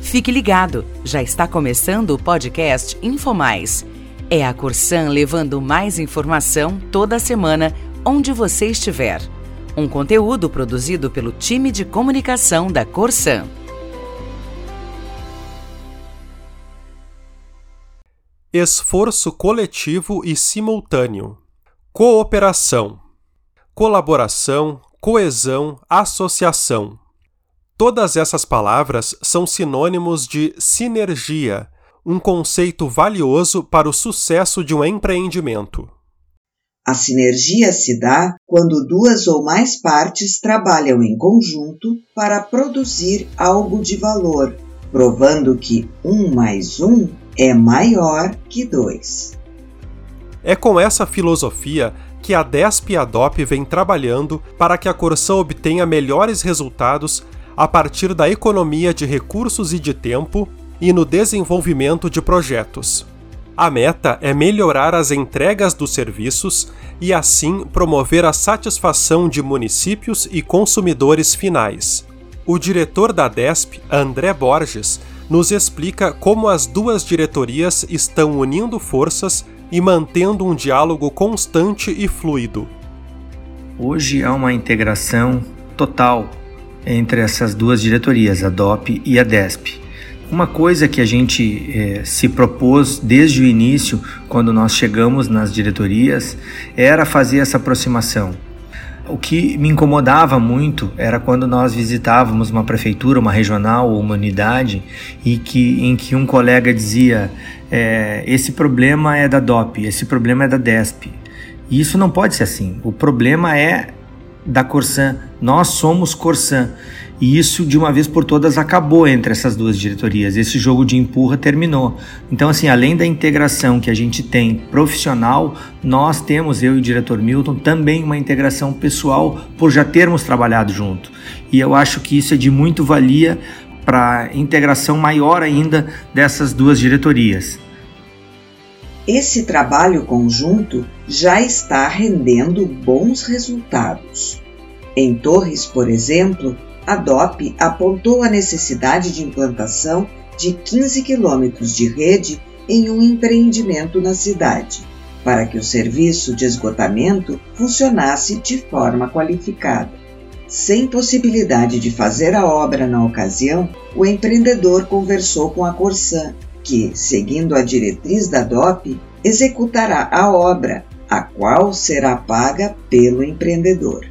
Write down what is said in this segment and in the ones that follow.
Fique ligado, já está começando o podcast InfoMais. É a Corsan levando mais informação toda semana, onde você estiver. Um conteúdo produzido pelo time de comunicação da Corsan. Esforço coletivo e simultâneo. Cooperação. Colaboração, coesão, associação. Todas essas palavras são sinônimos de sinergia, um conceito valioso para o sucesso de um empreendimento. A sinergia se dá quando duas ou mais partes trabalham em conjunto para produzir algo de valor, provando que um mais um é maior que dois. É com essa filosofia que a DESP e a DOP vem trabalhando para que a Corsan obtenha melhores resultados a partir da economia de recursos e de tempo e no desenvolvimento de projetos. A meta é melhorar as entregas dos serviços e, assim, promover a satisfação de municípios e consumidores finais. O diretor da DESP, André Borges, nos explica como as duas diretorias estão unindo forças e mantendo um diálogo constante e fluido. Hoje há uma integração total entre essas duas diretorias, a DOP e a DESP. Uma coisa que a gente eh, se propôs desde o início, quando nós chegamos nas diretorias, era fazer essa aproximação. O que me incomodava muito era quando nós visitávamos uma prefeitura, uma regional ou uma unidade e que, em que um colega dizia: é, esse problema é da DOP, esse problema é da DESP. E isso não pode ser assim. O problema é da Corsan. Nós somos Corsan. E isso, de uma vez por todas, acabou entre essas duas diretorias. Esse jogo de empurra terminou. Então, assim, além da integração que a gente tem profissional, nós temos, eu e o diretor Milton, também uma integração pessoal por já termos trabalhado junto. E eu acho que isso é de muito valia para integração maior ainda dessas duas diretorias. Esse trabalho conjunto já está rendendo bons resultados. Em Torres, por exemplo, a DOP apontou a necessidade de implantação de 15 quilômetros de rede em um empreendimento na cidade, para que o serviço de esgotamento funcionasse de forma qualificada. Sem possibilidade de fazer a obra na ocasião, o empreendedor conversou com a Corsan que, seguindo a diretriz da DOP, executará a obra, a qual será paga pelo empreendedor.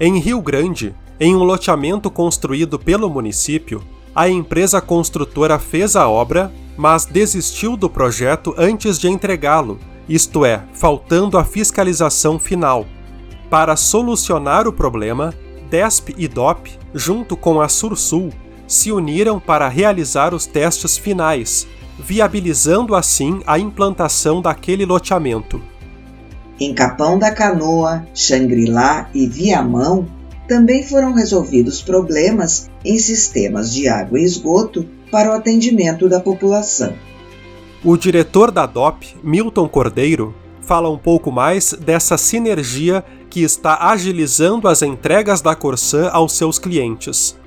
Em Rio Grande, em um loteamento construído pelo município, a empresa construtora fez a obra, mas desistiu do projeto antes de entregá-lo, isto é, faltando a fiscalização final. Para solucionar o problema, DESP e DOP, junto com a Sursul, se uniram para realizar os testes finais, viabilizando assim a implantação daquele loteamento. Em Capão da Canoa, Xangri-Lá e Viamão, também foram resolvidos problemas em sistemas de água e esgoto para o atendimento da população. O diretor da DOP, Milton Cordeiro, fala um pouco mais dessa sinergia que está agilizando as entregas da Corsan aos seus clientes.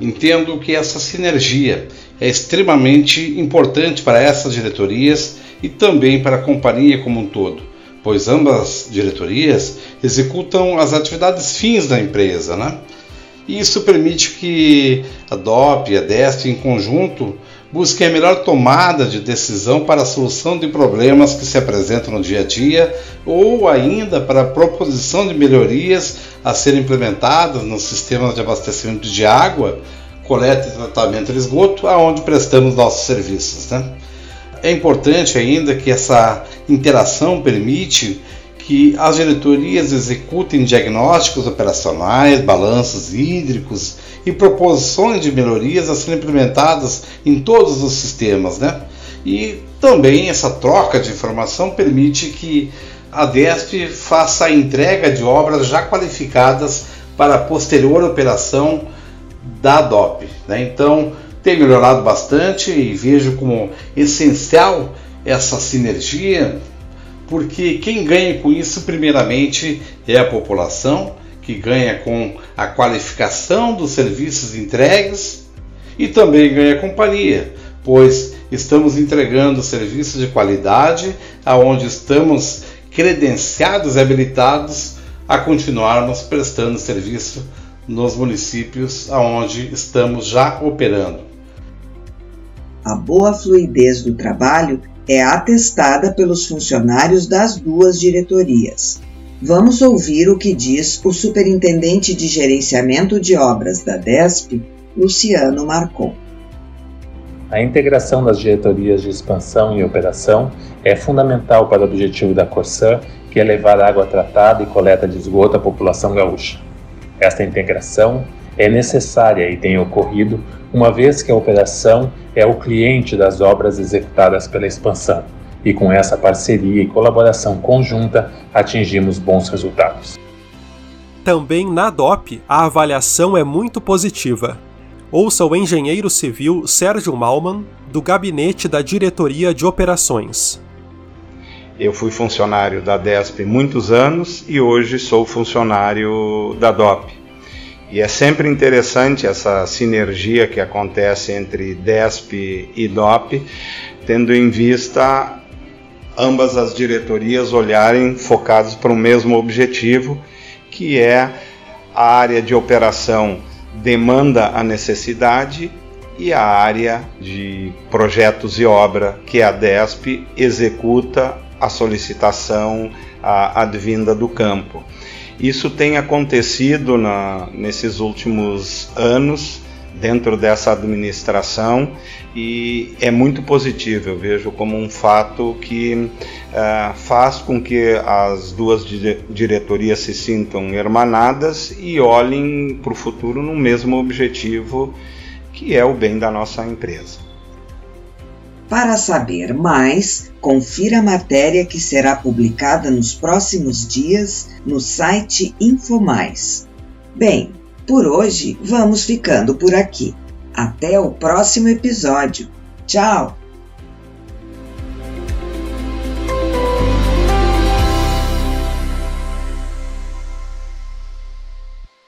Entendo que essa sinergia é extremamente importante para essas diretorias e também para a companhia como um todo, pois ambas diretorias executam as atividades fins da empresa, né? E isso permite que a DOP e a DEST em conjunto busquem a melhor tomada de decisão para a solução de problemas que se apresentam no dia a dia ou ainda para a proposição de melhorias a serem implementadas nos sistemas de abastecimento de água, coleta e tratamento de esgoto, aonde prestamos nossos serviços. Né? É importante ainda que essa interação permite que as diretorias executem diagnósticos operacionais, balanços hídricos e proposições de melhorias a serem implementadas em todos os sistemas. Né? E também essa troca de informação permite que a DESP faça a entrega de obras já qualificadas para a posterior operação da DOP. Né? Então, tem melhorado bastante e vejo como essencial essa sinergia, porque quem ganha com isso, primeiramente, é a população, que ganha com a qualificação dos serviços entregues e também ganha companhia, pois estamos entregando serviços de qualidade aonde estamos credenciados e habilitados a continuarmos prestando serviço nos municípios aonde estamos já operando. A boa fluidez do trabalho é atestada pelos funcionários das duas diretorias. Vamos ouvir o que diz o Superintendente de Gerenciamento de Obras da DESP, Luciano Marcon. A integração das diretorias de expansão e operação é fundamental para o objetivo da Corsan, que é levar água tratada e coleta de esgoto à população gaúcha. Esta integração é necessária e tem ocorrido uma vez que a operação é o cliente das obras executadas pela expansão, e com essa parceria e colaboração conjunta atingimos bons resultados. Também na DOP a avaliação é muito positiva. Ouça o engenheiro civil Sérgio Malman, do gabinete da Diretoria de Operações. Eu fui funcionário da DESP muitos anos e hoje sou funcionário da DOP. E é sempre interessante essa sinergia que acontece entre DESP e DOP, tendo em vista ambas as diretorias olharem focadas para o mesmo objetivo, que é a área de operação demanda a necessidade e a área de projetos e obra que a DESP executa a solicitação a, advinda do campo. Isso tem acontecido na, nesses últimos anos dentro dessa administração e é muito positivo. Eu vejo como um fato que uh, faz com que as duas diretorias se sintam hermanadas e olhem para o futuro no mesmo objetivo que é o bem da nossa empresa. Para saber mais, confira a matéria que será publicada nos próximos dias no site InfoMais. Bem, por hoje vamos ficando por aqui. Até o próximo episódio. Tchau!